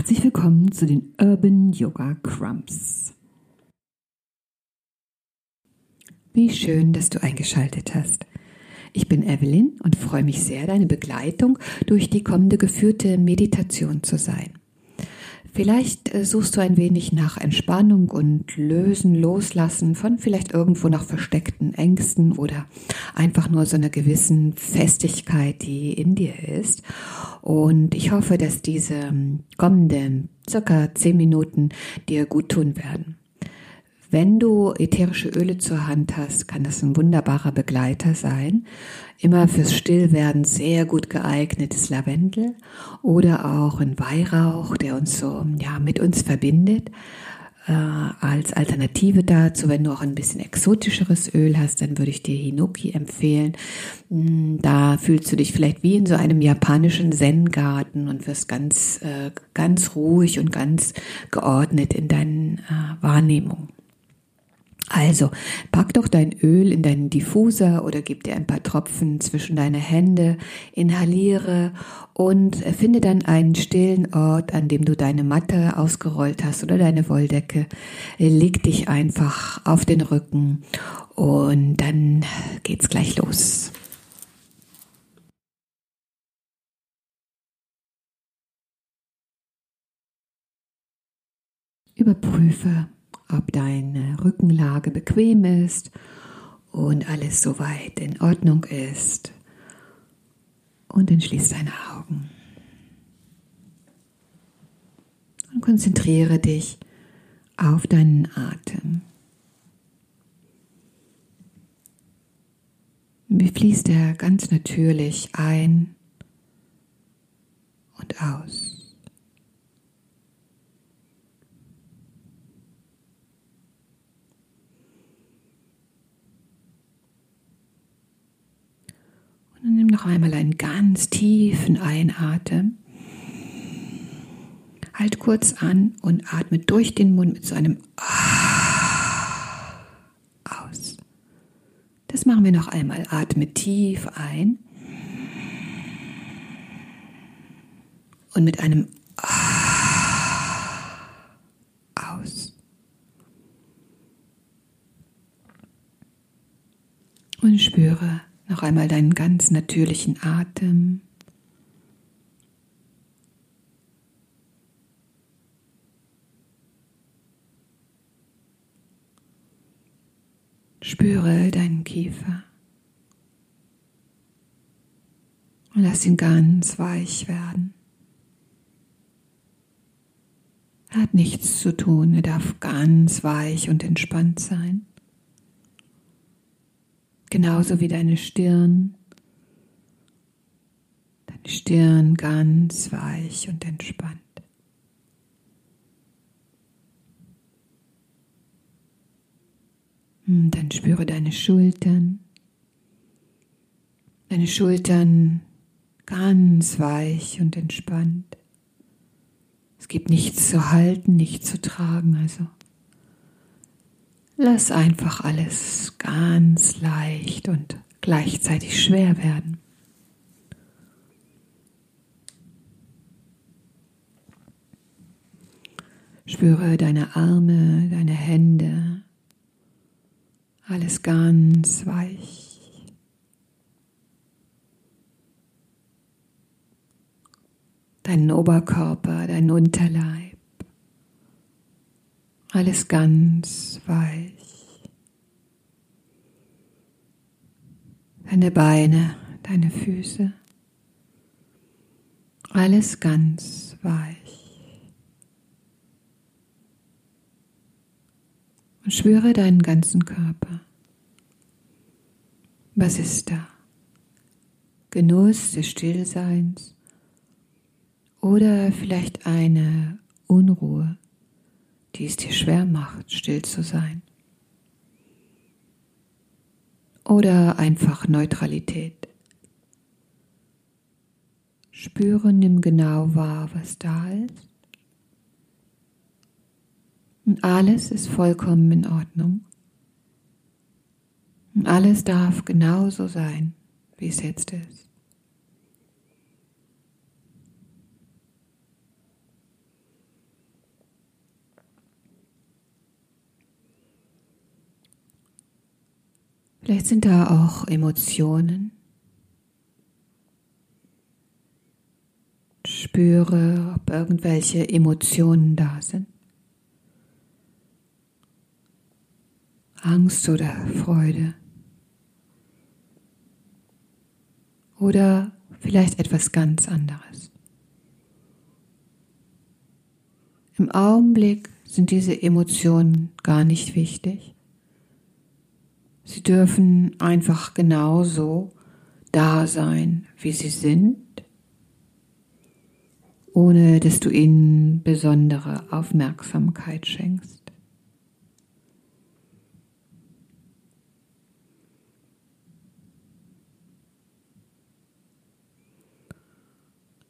Herzlich willkommen zu den Urban Yoga Crumbs. Wie schön, dass du eingeschaltet hast. Ich bin Evelyn und freue mich sehr, deine Begleitung durch die kommende geführte Meditation zu sein. Vielleicht äh, suchst du ein wenig nach Entspannung und Lösen, Loslassen von vielleicht irgendwo noch versteckten Ängsten oder einfach nur so einer gewissen Festigkeit, die in dir ist. Und ich hoffe, dass diese ähm, kommenden circa zehn Minuten dir gut tun werden. Wenn du ätherische Öle zur Hand hast, kann das ein wunderbarer Begleiter sein. Immer fürs Stillwerden sehr gut geeignet ist Lavendel oder auch ein Weihrauch, der uns so ja mit uns verbindet. Äh, als Alternative dazu, wenn du auch ein bisschen exotischeres Öl hast, dann würde ich dir Hinoki empfehlen. Hm, da fühlst du dich vielleicht wie in so einem japanischen Zen-Garten und wirst ganz, äh, ganz ruhig und ganz geordnet in deinen äh, Wahrnehmungen. Also, pack doch dein Öl in deinen Diffuser oder gib dir ein paar Tropfen zwischen deine Hände, inhaliere und finde dann einen stillen Ort, an dem du deine Matte ausgerollt hast oder deine Wolldecke. Leg dich einfach auf den Rücken und dann geht's gleich los. Überprüfe, ob deine Rückenlage bequem ist und alles soweit in Ordnung ist. Und dann schließ deine Augen. Und konzentriere dich auf deinen Atem. Wie fließt er ganz natürlich ein und aus? Und nimm noch einmal einen ganz tiefen Einatmen. Halt kurz an und atme durch den Mund mit so einem aus. Das machen wir noch einmal. Atme tief ein und mit einem aus. Und spüre noch einmal deinen ganz natürlichen Atem. Spüre deinen Kiefer und lass ihn ganz weich werden. Er hat nichts zu tun, er darf ganz weich und entspannt sein genauso wie deine Stirn. Deine Stirn ganz weich und entspannt. Und hm, dann spüre deine Schultern. Deine Schultern ganz weich und entspannt. Es gibt nichts zu halten, nichts zu tragen, also Lass einfach alles ganz leicht und gleichzeitig schwer werden. Spüre deine Arme, deine Hände, alles ganz weich. Deinen Oberkörper, dein Unterleib. Alles ganz weich. Deine Beine, deine Füße. Alles ganz weich. Und spüre deinen ganzen Körper. Was ist da? Genuss des Stillseins oder vielleicht eine Unruhe, die es dir schwer macht, still zu sein. Oder einfach Neutralität. Spüre, nimm genau wahr, was da ist. Und alles ist vollkommen in Ordnung. Und alles darf genauso sein, wie es jetzt ist. Vielleicht sind da auch Emotionen. Spüre, ob irgendwelche Emotionen da sind. Angst oder Freude. Oder vielleicht etwas ganz anderes. Im Augenblick sind diese Emotionen gar nicht wichtig. Sie dürfen einfach genauso da sein, wie sie sind, ohne dass du ihnen besondere Aufmerksamkeit schenkst.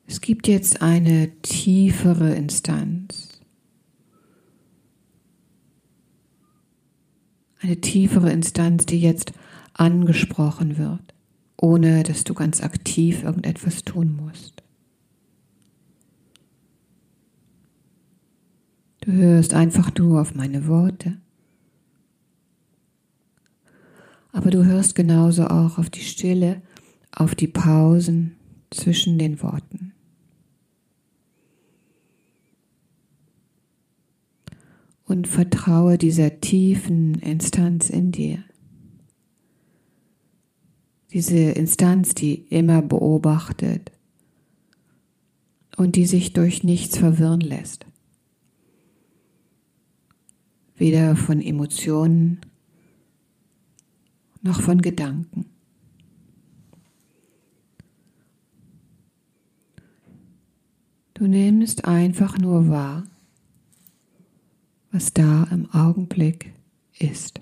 Es gibt jetzt eine tiefere Instanz. Eine tiefere Instanz, die jetzt angesprochen wird, ohne dass du ganz aktiv irgendetwas tun musst. Du hörst einfach nur auf meine Worte. Aber du hörst genauso auch auf die Stille, auf die Pausen zwischen den Worten. Und vertraue dieser tiefen Instanz in dir. Diese Instanz, die immer beobachtet und die sich durch nichts verwirren lässt. Weder von Emotionen noch von Gedanken. Du nimmst einfach nur wahr, was da im Augenblick ist.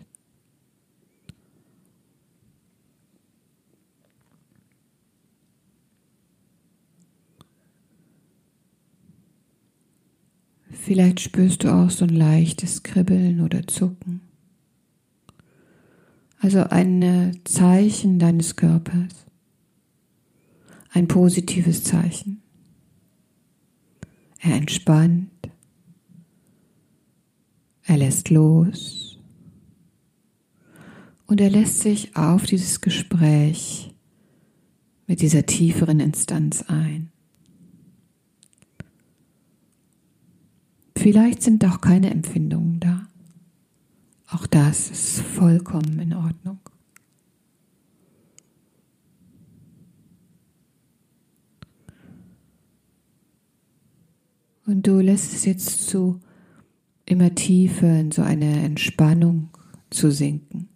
Vielleicht spürst du auch so ein leichtes Kribbeln oder Zucken. Also ein Zeichen deines Körpers. Ein positives Zeichen. Er entspannt. Er lässt los und er lässt sich auf dieses Gespräch mit dieser tieferen Instanz ein. Vielleicht sind auch keine Empfindungen da. Auch das ist vollkommen in Ordnung. Und du lässt es jetzt zu immer tiefer in so eine Entspannung zu sinken.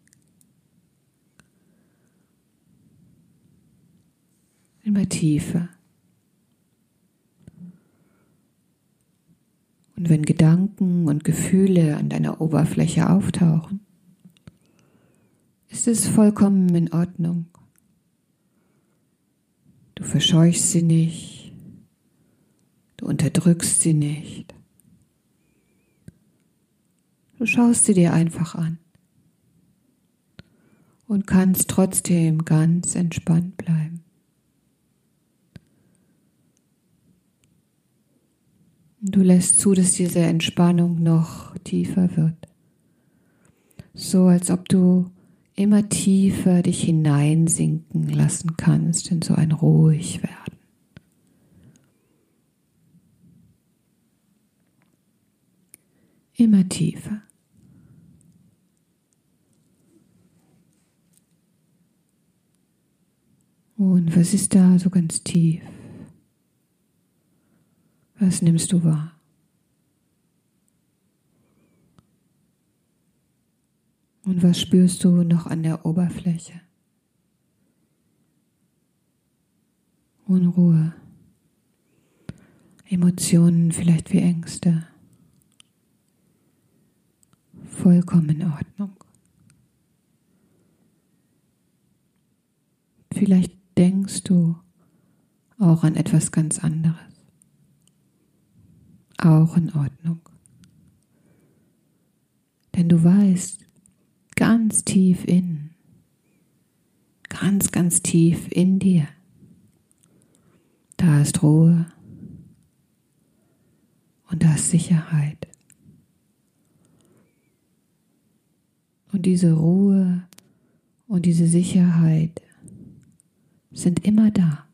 Immer tiefer. Und wenn Gedanken und Gefühle an deiner Oberfläche auftauchen, ist es vollkommen in Ordnung. Du verscheuchst sie nicht, du unterdrückst sie nicht. Du schaust sie dir einfach an und kannst trotzdem ganz entspannt bleiben. Du lässt zu, dass diese Entspannung noch tiefer wird. So als ob du immer tiefer dich hineinsinken lassen kannst in so ein ruhig werden. Immer tiefer. Und was ist da so ganz tief? Was nimmst du wahr? Und was spürst du noch an der Oberfläche? Unruhe, Emotionen, vielleicht wie Ängste. Vollkommen in Ordnung. Vielleicht denkst du auch an etwas ganz anderes. Auch in Ordnung. Denn du weißt, ganz tief in, ganz, ganz tief in dir, da ist Ruhe und da ist Sicherheit. Und diese Ruhe und diese Sicherheit sind immer da.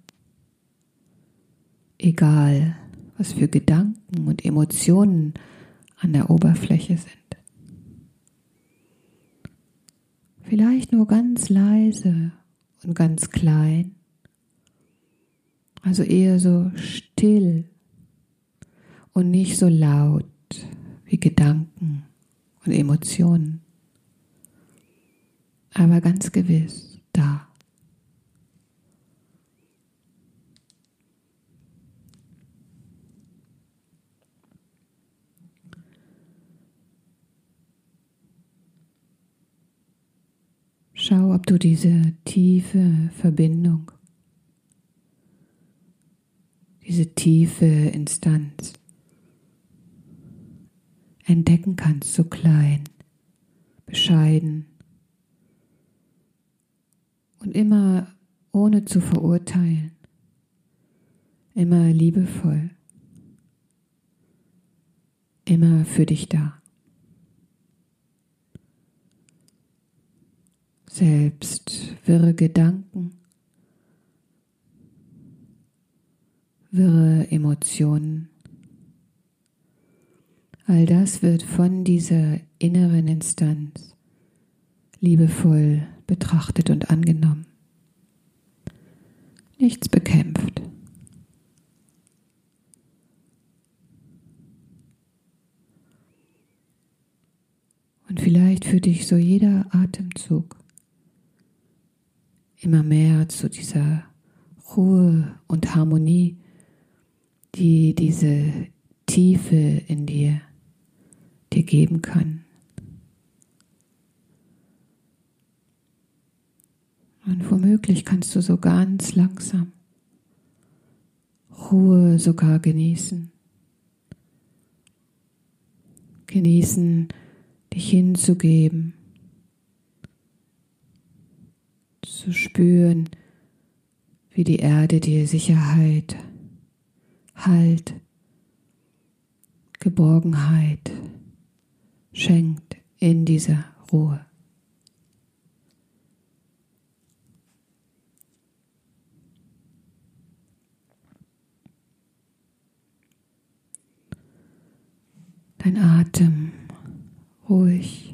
Egal, was für Gedanken und Emotionen an der Oberfläche sind. Vielleicht nur ganz leise und ganz klein, also eher so still und nicht so laut wie Gedanken und Emotionen, aber ganz gewiss da. Ob du diese tiefe Verbindung, diese tiefe Instanz entdecken kannst, so klein, bescheiden und immer ohne zu verurteilen, immer liebevoll, immer für dich da. Selbst wirre Gedanken, wirre Emotionen, all das wird von dieser inneren Instanz liebevoll betrachtet und angenommen. Nichts bekämpft. Und vielleicht für dich so jeder Atemzug immer mehr zu dieser Ruhe und Harmonie, die diese Tiefe in dir dir geben kann. Und womöglich kannst du so ganz langsam Ruhe sogar genießen. Genießen, dich hinzugeben zu spüren, wie die Erde dir Sicherheit, Halt, Geborgenheit schenkt in dieser Ruhe. Dein Atem ruhig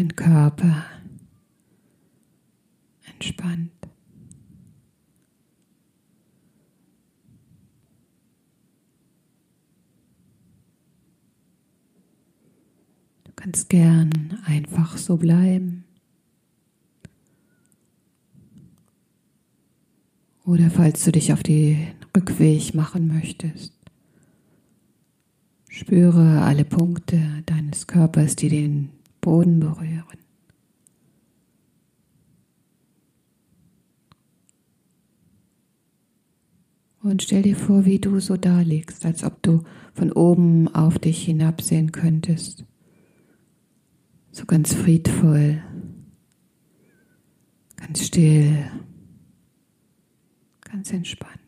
dein Körper entspannt. Du kannst gern einfach so bleiben. Oder falls du dich auf den Rückweg machen möchtest, spüre alle Punkte deines Körpers, die den Boden berühren. Und stell dir vor, wie du so da liegst, als ob du von oben auf dich hinabsehen könntest. So ganz friedvoll, ganz still, ganz entspannt.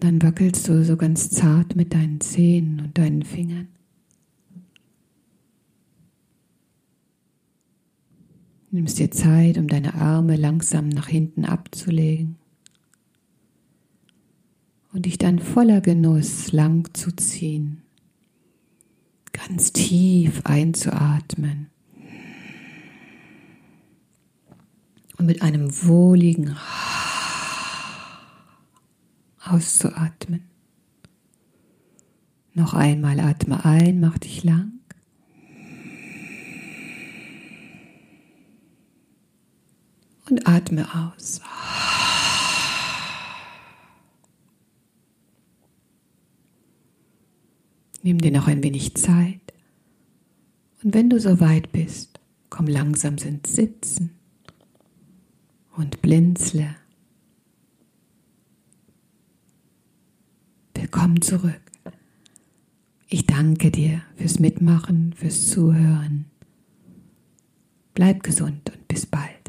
Dann wackelst du so ganz zart mit deinen Zehen und deinen Fingern. Nimmst dir Zeit, um deine Arme langsam nach hinten abzulegen und dich dann voller Genuss lang zu ziehen, ganz tief einzuatmen und mit einem wohligen auszuatmen. Noch einmal atme ein, mach dich lang. Und atme aus. Nimm dir noch ein wenig Zeit. Und wenn du soweit bist, komm langsam ins Sitzen und blinzle. Willkommen zurück. Ich danke dir fürs Mitmachen, fürs Zuhören. Bleib gesund und bis bald.